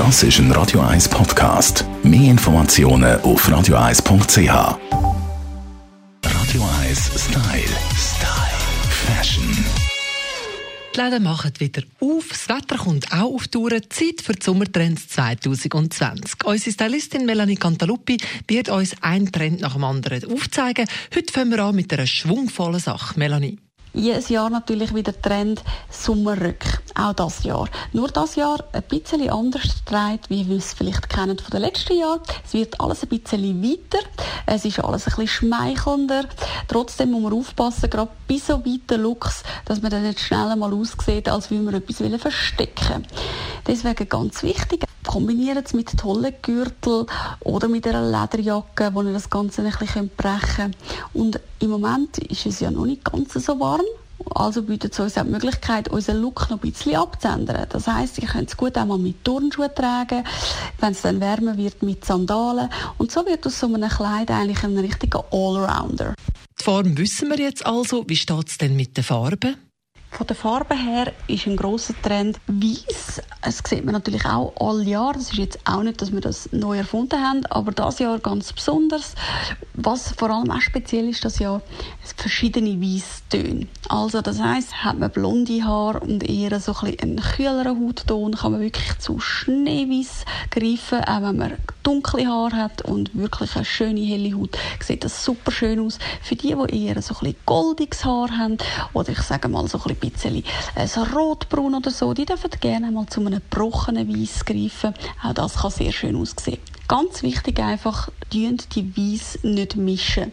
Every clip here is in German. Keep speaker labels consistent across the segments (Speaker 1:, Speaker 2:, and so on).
Speaker 1: Das ist ein Radio 1 Podcast. Mehr Informationen auf radio1.ch. Radio 1 Style. Style. Fashion.
Speaker 2: Die Läden machen wieder auf. Das Wetter kommt auch auf die Tour. Zeit für die Sommertrends 2020. Unsere Stylistin Melanie Cantaluppi wird uns einen Trend nach dem anderen aufzeigen. Heute fangen wir an mit einer schwungvollen Sache. Melanie
Speaker 3: jedes Jahr natürlich wieder Trend Sommerrück. Auch das Jahr. Nur das Jahr ein bisschen anders dreht, wie wir es vielleicht kennen von den letzten Jahren. Es wird alles ein bisschen weiter. Es ist alles ein bisschen schmeichelnder. Trotzdem muss man aufpassen, gerade bei so weiten Looks, dass man dann nicht schnell mal aussieht, als würde man etwas verstecken Deswegen ganz wichtig, kombinieren es mit tollen Gürtel oder mit einer Lederjacke, wo ihr das Ganze ein bisschen brechen könnt. Und im Moment ist es ja noch nicht ganz so warm. Also bietet es uns auch die Möglichkeit, unseren Look noch ein bisschen abzuändern. Das heisst, ihr könnt es gut einmal mit Turnschuhen tragen, wenn es dann wärmer wird, mit Sandalen. Und so wird aus so einem Kleid eigentlich ein richtiger Allrounder.
Speaker 2: Die Form wissen wir jetzt also. Wie steht es denn mit den Farben?
Speaker 3: Von der Farbe her ist ein großer Trend weiß. Es sieht man natürlich auch alle Jahre. Das ist jetzt auch nicht, dass wir das neu erfunden haben, aber das Jahr ganz besonders. Was vor allem auch speziell ist, das Jahr verschiedene Weißtöne. Also das heißt, hat man blonde Haare und eher so ein bisschen einen kühleren Hautton, kann man wirklich zu Schneeweiß greifen, auch wenn man dunkle Haare hat und wirklich eine schöne helle Haut, sieht das super schön aus. Für die, die eher so ein bisschen goldiges Haar haben oder ich sage mal so ein bisschen äh, so rotbraun oder so, die dürfen gerne mal zu einem gebrochenen Weiß greifen. Auch das kann sehr schön aussehen. Ganz wichtig einfach, die Weiß nicht mischen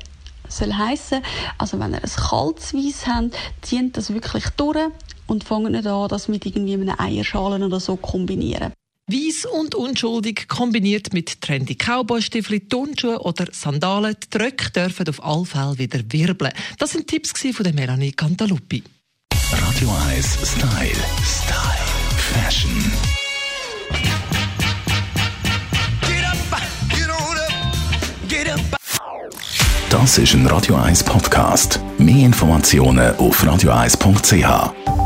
Speaker 3: soll heißen, also wenn ihr ein kaltes Weiss habt, zieht das wirklich durch und fangt nicht an, das mit irgendwie einem Eierschalen oder so kombinieren.
Speaker 2: Weiss und unschuldig kombiniert mit trendy Cowboystiefeln, Turnschuhen oder Sandalen. Die Röcke dürfen auf alle Fälle wieder wirbeln. Das sind Tipps von der Melanie Cantaluppi.
Speaker 1: Radio 1 Style. Style. Fashion. Das ist ein Radio 1 Podcast. Mehr Informationen auf radio1.ch.